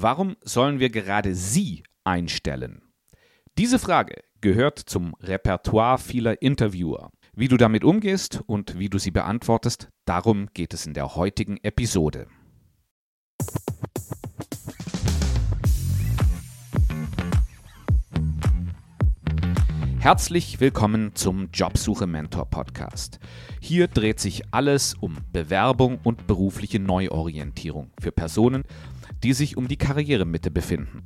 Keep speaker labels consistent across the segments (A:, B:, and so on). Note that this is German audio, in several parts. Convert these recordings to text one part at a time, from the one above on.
A: Warum sollen wir gerade Sie einstellen? Diese Frage gehört zum Repertoire vieler Interviewer. Wie du damit umgehst und wie du sie beantwortest, darum geht es in der heutigen Episode. Herzlich willkommen zum Jobsuche Mentor Podcast. Hier dreht sich alles um Bewerbung und berufliche Neuorientierung für Personen, die sich um die Karrieremitte befinden.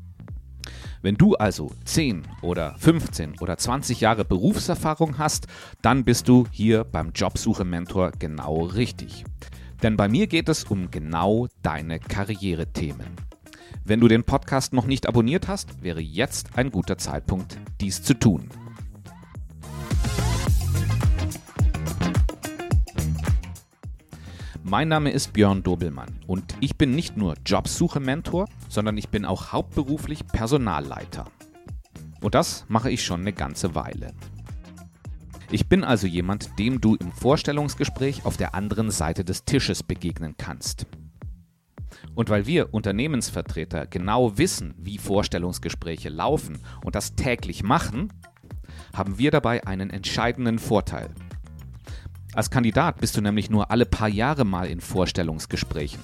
A: Wenn du also 10 oder 15 oder 20 Jahre Berufserfahrung hast, dann bist du hier beim Jobsuche Mentor genau richtig. Denn bei mir geht es um genau deine Karrierethemen. Wenn du den Podcast noch nicht abonniert hast, wäre jetzt ein guter Zeitpunkt, dies zu tun. Mein Name ist Björn Dobelmann und ich bin nicht nur Jobsuche-Mentor, sondern ich bin auch hauptberuflich Personalleiter. Und das mache ich schon eine ganze Weile. Ich bin also jemand, dem du im Vorstellungsgespräch auf der anderen Seite des Tisches begegnen kannst. Und weil wir Unternehmensvertreter genau wissen, wie Vorstellungsgespräche laufen und das täglich machen, haben wir dabei einen entscheidenden Vorteil. Als Kandidat bist du nämlich nur alle paar Jahre mal in Vorstellungsgesprächen.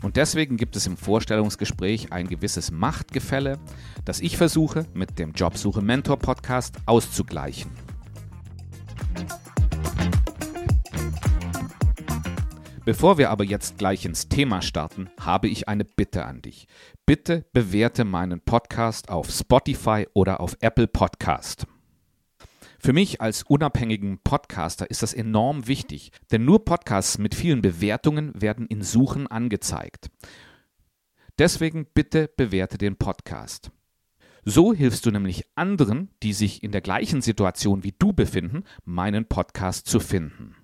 A: Und deswegen gibt es im Vorstellungsgespräch ein gewisses Machtgefälle, das ich versuche mit dem Jobsuche Mentor Podcast auszugleichen. Bevor wir aber jetzt gleich ins Thema starten, habe ich eine Bitte an dich. Bitte bewerte meinen Podcast auf Spotify oder auf Apple Podcast. Für mich als unabhängigen Podcaster ist das enorm wichtig, denn nur Podcasts mit vielen Bewertungen werden in Suchen angezeigt. Deswegen bitte bewerte den Podcast. So hilfst du nämlich anderen, die sich in der gleichen Situation wie du befinden, meinen Podcast zu finden.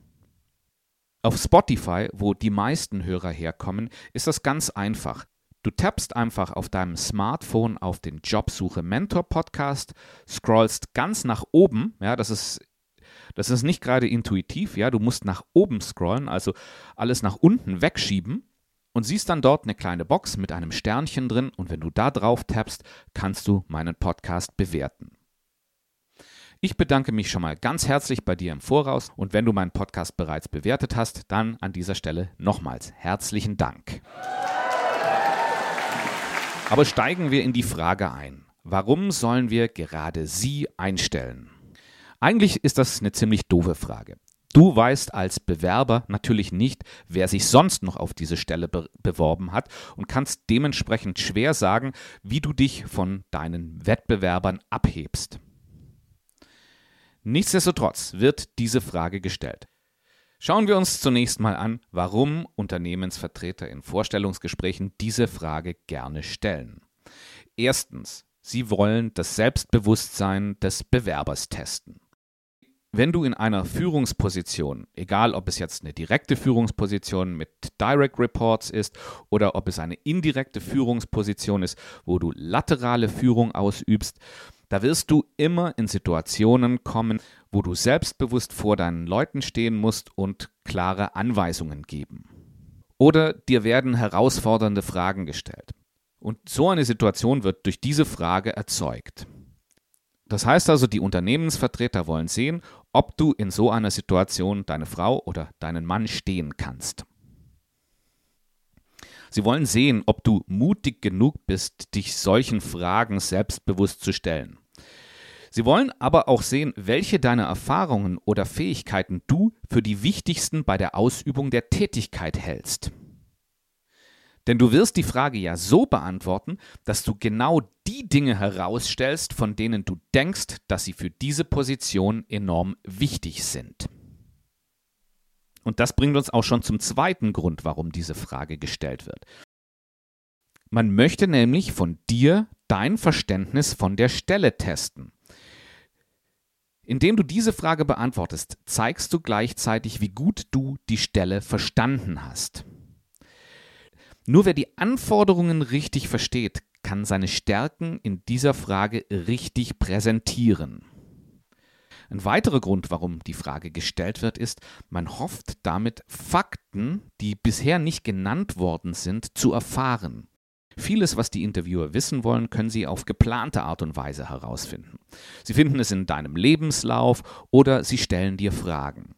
A: Auf Spotify, wo die meisten Hörer herkommen, ist das ganz einfach. Du tappst einfach auf deinem Smartphone auf den Jobsuche Mentor Podcast, scrollst ganz nach oben, ja, das ist das ist nicht gerade intuitiv, ja, du musst nach oben scrollen, also alles nach unten wegschieben und siehst dann dort eine kleine Box mit einem Sternchen drin und wenn du da drauf tappst, kannst du meinen Podcast bewerten. Ich bedanke mich schon mal ganz herzlich bei dir im Voraus und wenn du meinen Podcast bereits bewertet hast, dann an dieser Stelle nochmals herzlichen Dank. Aber steigen wir in die Frage ein. Warum sollen wir gerade Sie einstellen? Eigentlich ist das eine ziemlich doofe Frage. Du weißt als Bewerber natürlich nicht, wer sich sonst noch auf diese Stelle be beworben hat und kannst dementsprechend schwer sagen, wie du dich von deinen Wettbewerbern abhebst. Nichtsdestotrotz wird diese Frage gestellt. Schauen wir uns zunächst mal an, warum Unternehmensvertreter in Vorstellungsgesprächen diese Frage gerne stellen. Erstens, sie wollen das Selbstbewusstsein des Bewerbers testen. Wenn du in einer Führungsposition, egal ob es jetzt eine direkte Führungsposition mit Direct Reports ist oder ob es eine indirekte Führungsposition ist, wo du laterale Führung ausübst, da wirst du immer in Situationen kommen, wo du selbstbewusst vor deinen Leuten stehen musst und klare Anweisungen geben. Oder dir werden herausfordernde Fragen gestellt. Und so eine Situation wird durch diese Frage erzeugt. Das heißt also, die Unternehmensvertreter wollen sehen, ob du in so einer Situation deine Frau oder deinen Mann stehen kannst. Sie wollen sehen, ob du mutig genug bist, dich solchen Fragen selbstbewusst zu stellen. Sie wollen aber auch sehen, welche deiner Erfahrungen oder Fähigkeiten du für die wichtigsten bei der Ausübung der Tätigkeit hältst. Denn du wirst die Frage ja so beantworten, dass du genau die Dinge herausstellst, von denen du denkst, dass sie für diese Position enorm wichtig sind. Und das bringt uns auch schon zum zweiten Grund, warum diese Frage gestellt wird. Man möchte nämlich von dir dein Verständnis von der Stelle testen. Indem du diese Frage beantwortest, zeigst du gleichzeitig, wie gut du die Stelle verstanden hast. Nur wer die Anforderungen richtig versteht, kann seine Stärken in dieser Frage richtig präsentieren. Ein weiterer Grund, warum die Frage gestellt wird, ist, man hofft damit Fakten, die bisher nicht genannt worden sind, zu erfahren. Vieles, was die Interviewer wissen wollen, können sie auf geplante Art und Weise herausfinden. Sie finden es in deinem Lebenslauf oder sie stellen dir Fragen.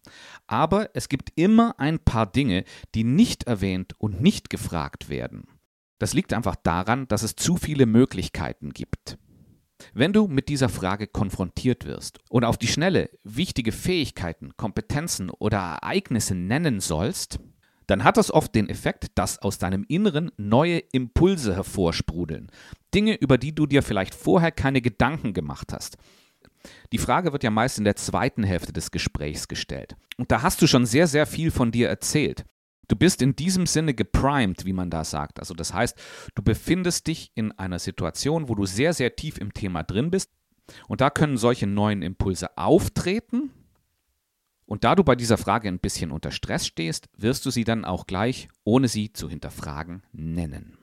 A: Aber es gibt immer ein paar Dinge, die nicht erwähnt und nicht gefragt werden. Das liegt einfach daran, dass es zu viele Möglichkeiten gibt. Wenn du mit dieser Frage konfrontiert wirst und auf die Schnelle wichtige Fähigkeiten, Kompetenzen oder Ereignisse nennen sollst, dann hat das oft den Effekt, dass aus deinem Inneren neue Impulse hervorsprudeln. Dinge, über die du dir vielleicht vorher keine Gedanken gemacht hast. Die Frage wird ja meist in der zweiten Hälfte des Gesprächs gestellt. Und da hast du schon sehr, sehr viel von dir erzählt. Du bist in diesem Sinne geprimed, wie man da sagt. Also das heißt, du befindest dich in einer Situation, wo du sehr, sehr tief im Thema drin bist. Und da können solche neuen Impulse auftreten. Und da du bei dieser Frage ein bisschen unter Stress stehst, wirst du sie dann auch gleich, ohne sie zu hinterfragen, nennen.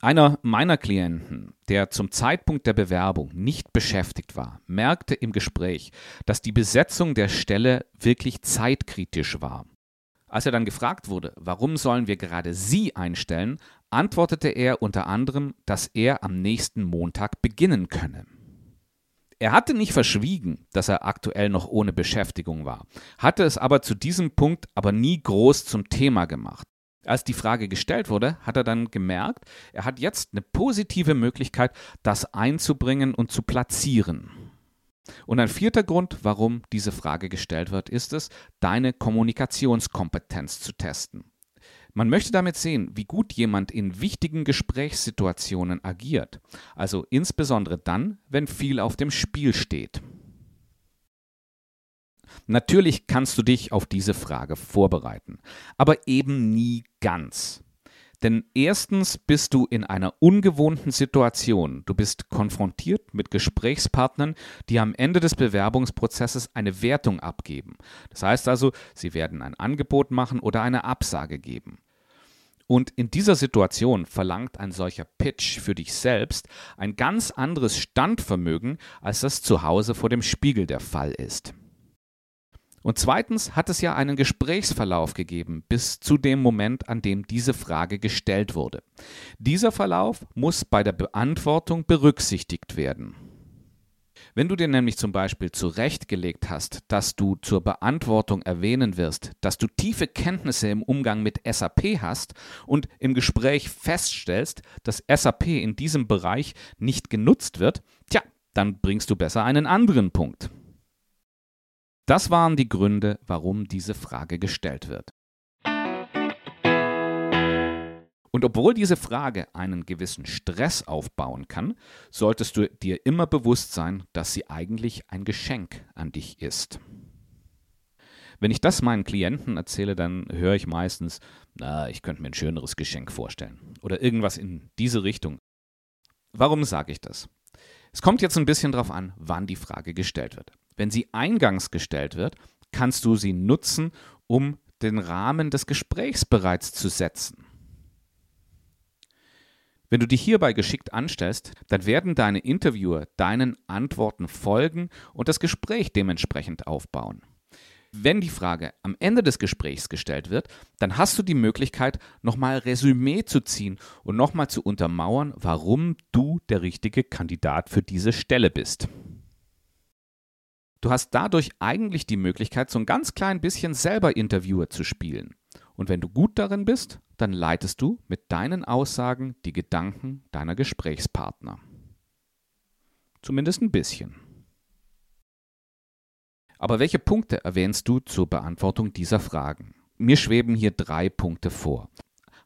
A: Einer meiner Klienten, der zum Zeitpunkt der Bewerbung nicht beschäftigt war, merkte im Gespräch, dass die Besetzung der Stelle wirklich zeitkritisch war. Als er dann gefragt wurde, warum sollen wir gerade Sie einstellen, antwortete er unter anderem, dass er am nächsten Montag beginnen könne. Er hatte nicht verschwiegen, dass er aktuell noch ohne Beschäftigung war, hatte es aber zu diesem Punkt aber nie groß zum Thema gemacht. Als die Frage gestellt wurde, hat er dann gemerkt, er hat jetzt eine positive Möglichkeit, das einzubringen und zu platzieren. Und ein vierter Grund, warum diese Frage gestellt wird, ist es, deine Kommunikationskompetenz zu testen. Man möchte damit sehen, wie gut jemand in wichtigen Gesprächssituationen agiert, also insbesondere dann, wenn viel auf dem Spiel steht. Natürlich kannst du dich auf diese Frage vorbereiten, aber eben nie ganz. Denn erstens bist du in einer ungewohnten Situation. Du bist konfrontiert mit Gesprächspartnern, die am Ende des Bewerbungsprozesses eine Wertung abgeben. Das heißt also, sie werden ein Angebot machen oder eine Absage geben. Und in dieser Situation verlangt ein solcher Pitch für dich selbst ein ganz anderes Standvermögen, als das zu Hause vor dem Spiegel der Fall ist. Und zweitens hat es ja einen Gesprächsverlauf gegeben bis zu dem Moment, an dem diese Frage gestellt wurde. Dieser Verlauf muss bei der Beantwortung berücksichtigt werden. Wenn du dir nämlich zum Beispiel zurechtgelegt hast, dass du zur Beantwortung erwähnen wirst, dass du tiefe Kenntnisse im Umgang mit SAP hast und im Gespräch feststellst, dass SAP in diesem Bereich nicht genutzt wird, tja, dann bringst du besser einen anderen Punkt. Das waren die Gründe, warum diese Frage gestellt wird. Und obwohl diese Frage einen gewissen Stress aufbauen kann, solltest du dir immer bewusst sein, dass sie eigentlich ein Geschenk an dich ist. Wenn ich das meinen Klienten erzähle, dann höre ich meistens, na, ich könnte mir ein schöneres Geschenk vorstellen. Oder irgendwas in diese Richtung. Warum sage ich das? Es kommt jetzt ein bisschen darauf an, wann die Frage gestellt wird. Wenn sie eingangs gestellt wird, kannst du sie nutzen, um den Rahmen des Gesprächs bereits zu setzen. Wenn du dich hierbei geschickt anstellst, dann werden deine Interviewer deinen Antworten folgen und das Gespräch dementsprechend aufbauen. Wenn die Frage am Ende des Gesprächs gestellt wird, dann hast du die Möglichkeit, nochmal Resümee zu ziehen und nochmal zu untermauern, warum du der richtige Kandidat für diese Stelle bist. Du hast dadurch eigentlich die Möglichkeit, so ein ganz klein bisschen selber Interviewer zu spielen. Und wenn du gut darin bist, dann leitest du mit deinen Aussagen die Gedanken deiner Gesprächspartner. Zumindest ein bisschen. Aber welche Punkte erwähnst du zur Beantwortung dieser Fragen? Mir schweben hier drei Punkte vor.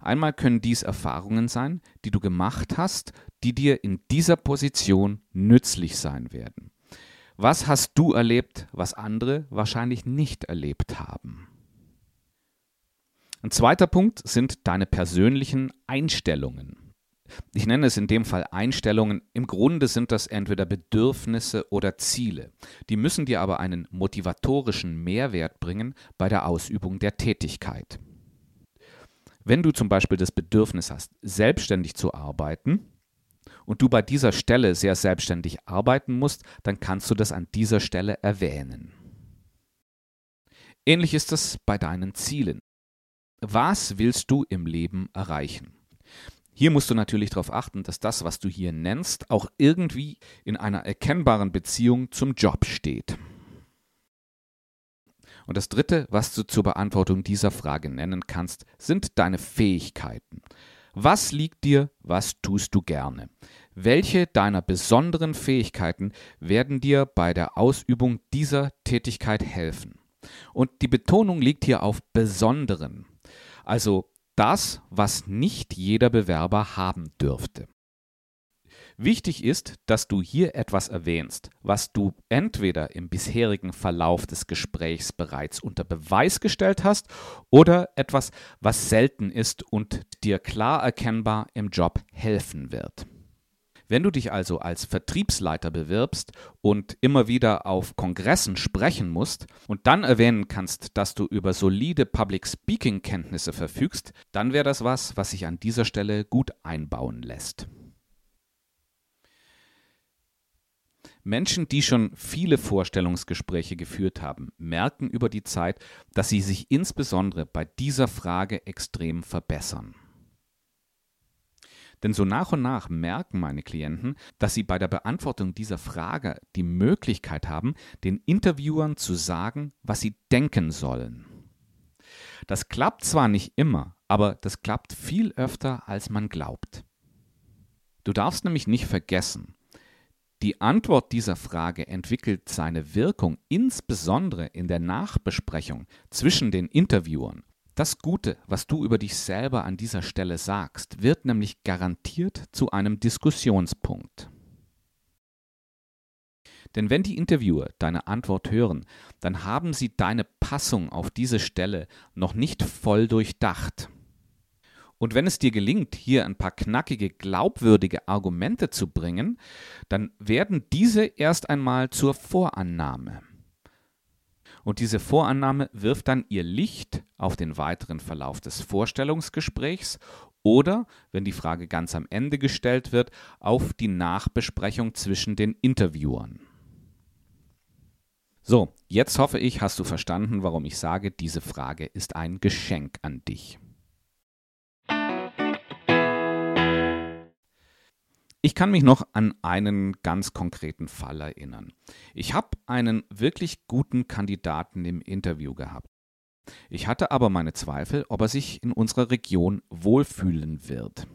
A: Einmal können dies Erfahrungen sein, die du gemacht hast, die dir in dieser Position nützlich sein werden. Was hast du erlebt, was andere wahrscheinlich nicht erlebt haben? Ein zweiter Punkt sind deine persönlichen Einstellungen. Ich nenne es in dem Fall Einstellungen. Im Grunde sind das entweder Bedürfnisse oder Ziele. Die müssen dir aber einen motivatorischen Mehrwert bringen bei der Ausübung der Tätigkeit. Wenn du zum Beispiel das Bedürfnis hast, selbstständig zu arbeiten, und du bei dieser Stelle sehr selbstständig arbeiten musst, dann kannst du das an dieser Stelle erwähnen. Ähnlich ist es bei deinen Zielen. Was willst du im Leben erreichen? Hier musst du natürlich darauf achten, dass das, was du hier nennst, auch irgendwie in einer erkennbaren Beziehung zum Job steht. Und das Dritte, was du zur Beantwortung dieser Frage nennen kannst, sind deine Fähigkeiten. Was liegt dir, was tust du gerne? Welche deiner besonderen Fähigkeiten werden dir bei der Ausübung dieser Tätigkeit helfen? Und die Betonung liegt hier auf besonderen. Also das, was nicht jeder Bewerber haben dürfte. Wichtig ist, dass du hier etwas erwähnst, was du entweder im bisherigen Verlauf des Gesprächs bereits unter Beweis gestellt hast oder etwas, was selten ist und dir klar erkennbar im Job helfen wird. Wenn du dich also als Vertriebsleiter bewirbst und immer wieder auf Kongressen sprechen musst und dann erwähnen kannst, dass du über solide Public Speaking Kenntnisse verfügst, dann wäre das was, was sich an dieser Stelle gut einbauen lässt. Menschen, die schon viele Vorstellungsgespräche geführt haben, merken über die Zeit, dass sie sich insbesondere bei dieser Frage extrem verbessern. Denn so nach und nach merken meine Klienten, dass sie bei der Beantwortung dieser Frage die Möglichkeit haben, den Interviewern zu sagen, was sie denken sollen. Das klappt zwar nicht immer, aber das klappt viel öfter, als man glaubt. Du darfst nämlich nicht vergessen, die Antwort dieser Frage entwickelt seine Wirkung insbesondere in der Nachbesprechung zwischen den Interviewern das Gute, was du über dich selber an dieser Stelle sagst, wird nämlich garantiert zu einem Diskussionspunkt. Denn wenn die Interviewer deine Antwort hören, dann haben sie deine Passung auf diese Stelle noch nicht voll durchdacht. Und wenn es dir gelingt, hier ein paar knackige, glaubwürdige Argumente zu bringen, dann werden diese erst einmal zur Vorannahme. Und diese Vorannahme wirft dann ihr Licht auf den weiteren Verlauf des Vorstellungsgesprächs oder, wenn die Frage ganz am Ende gestellt wird, auf die Nachbesprechung zwischen den Interviewern. So, jetzt hoffe ich, hast du verstanden, warum ich sage, diese Frage ist ein Geschenk an dich. Ich kann mich noch an einen ganz konkreten Fall erinnern. Ich habe einen wirklich guten Kandidaten im Interview gehabt. Ich hatte aber meine Zweifel, ob er sich in unserer Region wohlfühlen wird.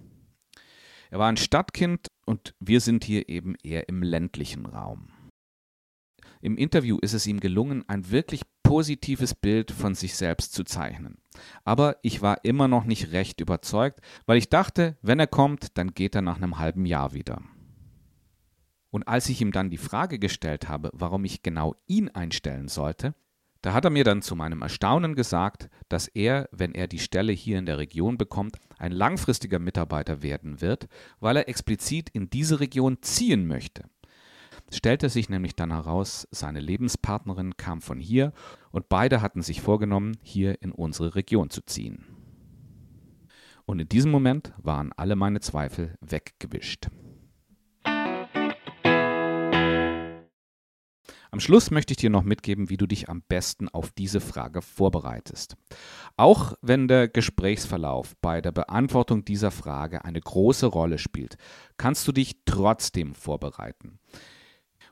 A: Er war ein Stadtkind und wir sind hier eben eher im ländlichen Raum. Im Interview ist es ihm gelungen, ein wirklich positives Bild von sich selbst zu zeichnen. Aber ich war immer noch nicht recht überzeugt, weil ich dachte, wenn er kommt, dann geht er nach einem halben Jahr wieder. Und als ich ihm dann die Frage gestellt habe, warum ich genau ihn einstellen sollte, da hat er mir dann zu meinem Erstaunen gesagt, dass er, wenn er die Stelle hier in der Region bekommt, ein langfristiger Mitarbeiter werden wird, weil er explizit in diese Region ziehen möchte stellte sich nämlich dann heraus, seine Lebenspartnerin kam von hier und beide hatten sich vorgenommen, hier in unsere Region zu ziehen. Und in diesem Moment waren alle meine Zweifel weggewischt. Am Schluss möchte ich dir noch mitgeben, wie du dich am besten auf diese Frage vorbereitest. Auch wenn der Gesprächsverlauf bei der Beantwortung dieser Frage eine große Rolle spielt, kannst du dich trotzdem vorbereiten.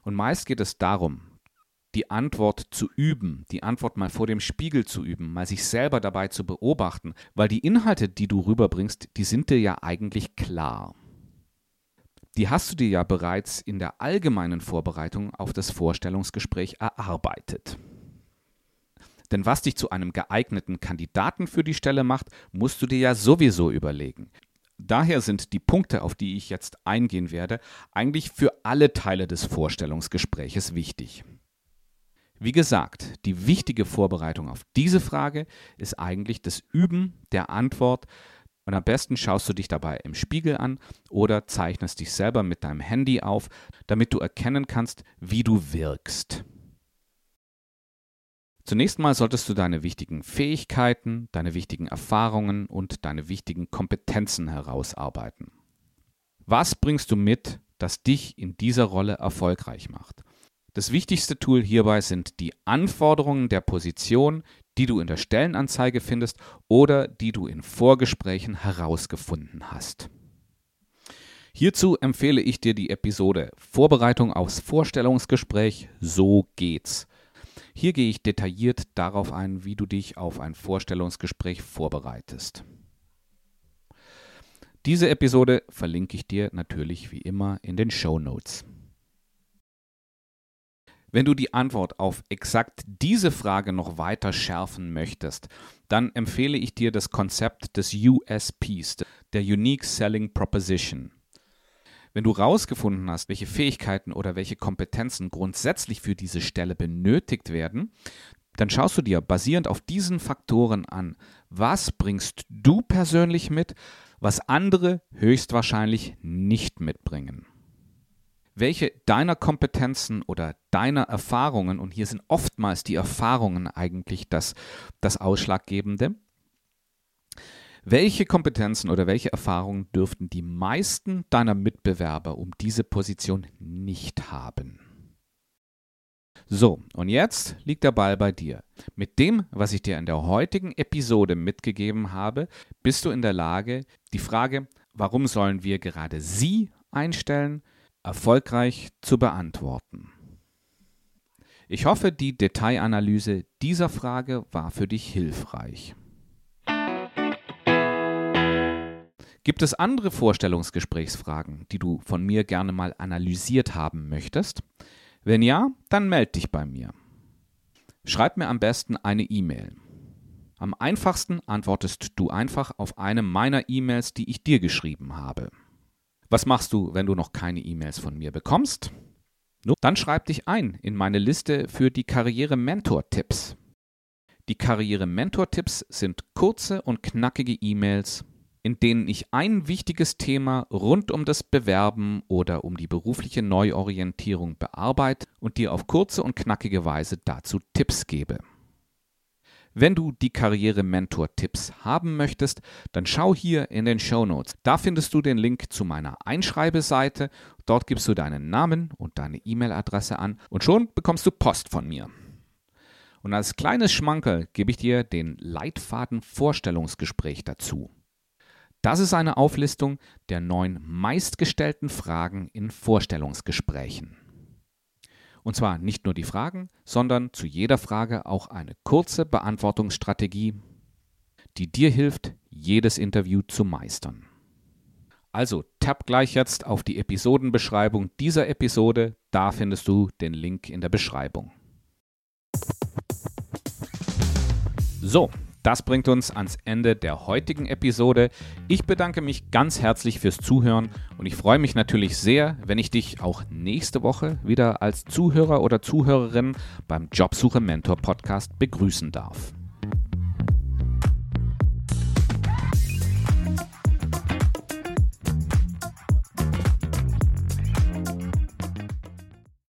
A: Und meist geht es darum, die Antwort zu üben, die Antwort mal vor dem Spiegel zu üben, mal sich selber dabei zu beobachten, weil die Inhalte, die du rüberbringst, die sind dir ja eigentlich klar. Die hast du dir ja bereits in der allgemeinen Vorbereitung auf das Vorstellungsgespräch erarbeitet. Denn was dich zu einem geeigneten Kandidaten für die Stelle macht, musst du dir ja sowieso überlegen. Daher sind die Punkte, auf die ich jetzt eingehen werde, eigentlich für alle Teile des Vorstellungsgespräches wichtig. Wie gesagt, die wichtige Vorbereitung auf diese Frage ist eigentlich das Üben der Antwort und am besten schaust du dich dabei im Spiegel an oder zeichnest dich selber mit deinem Handy auf, damit du erkennen kannst, wie du wirkst. Zunächst mal solltest du deine wichtigen Fähigkeiten, deine wichtigen Erfahrungen und deine wichtigen Kompetenzen herausarbeiten. Was bringst du mit, das dich in dieser Rolle erfolgreich macht? Das wichtigste Tool hierbei sind die Anforderungen der Position, die du in der Stellenanzeige findest oder die du in Vorgesprächen herausgefunden hast. Hierzu empfehle ich dir die Episode Vorbereitung aufs Vorstellungsgespräch So geht's. Hier gehe ich detailliert darauf ein, wie du dich auf ein Vorstellungsgespräch vorbereitest. Diese Episode verlinke ich dir natürlich wie immer in den Show Notes. Wenn du die Antwort auf exakt diese Frage noch weiter schärfen möchtest, dann empfehle ich dir das Konzept des USPs, der Unique Selling Proposition. Wenn du rausgefunden hast, welche Fähigkeiten oder welche Kompetenzen grundsätzlich für diese Stelle benötigt werden, dann schaust du dir basierend auf diesen Faktoren an, was bringst du persönlich mit, was andere höchstwahrscheinlich nicht mitbringen? Welche deiner Kompetenzen oder deiner Erfahrungen, und hier sind oftmals die Erfahrungen eigentlich das, das Ausschlaggebende, welche Kompetenzen oder welche Erfahrungen dürften die meisten deiner Mitbewerber um diese Position nicht haben? So, und jetzt liegt der Ball bei dir. Mit dem, was ich dir in der heutigen Episode mitgegeben habe, bist du in der Lage, die Frage, warum sollen wir gerade Sie einstellen, erfolgreich zu beantworten. Ich hoffe, die Detailanalyse dieser Frage war für dich hilfreich. Gibt es andere Vorstellungsgesprächsfragen, die du von mir gerne mal analysiert haben möchtest? Wenn ja, dann melde dich bei mir. Schreib mir am besten eine E-Mail. Am einfachsten antwortest du einfach auf eine meiner E-Mails, die ich dir geschrieben habe. Was machst du, wenn du noch keine E-Mails von mir bekommst? Dann schreib dich ein in meine Liste für die Karriere-Mentor-Tipps. Die Karriere-Mentor-Tipps sind kurze und knackige E-Mails, in denen ich ein wichtiges Thema rund um das Bewerben oder um die berufliche Neuorientierung bearbeite und dir auf kurze und knackige Weise dazu Tipps gebe. Wenn du die Karriere-Mentor-Tipps haben möchtest, dann schau hier in den Show Notes. Da findest du den Link zu meiner Einschreibeseite. Dort gibst du deinen Namen und deine E-Mail-Adresse an und schon bekommst du Post von mir. Und als kleines Schmankerl gebe ich dir den Leitfaden Vorstellungsgespräch dazu. Das ist eine Auflistung der neun meistgestellten Fragen in Vorstellungsgesprächen. Und zwar nicht nur die Fragen, sondern zu jeder Frage auch eine kurze Beantwortungsstrategie, die dir hilft, jedes Interview zu meistern. Also tapp gleich jetzt auf die Episodenbeschreibung dieser Episode, da findest du den Link in der Beschreibung. So, das bringt uns ans Ende der heutigen Episode. Ich bedanke mich ganz herzlich fürs Zuhören und ich freue mich natürlich sehr, wenn ich dich auch nächste Woche wieder als Zuhörer oder Zuhörerin beim Jobsuche Mentor Podcast begrüßen darf.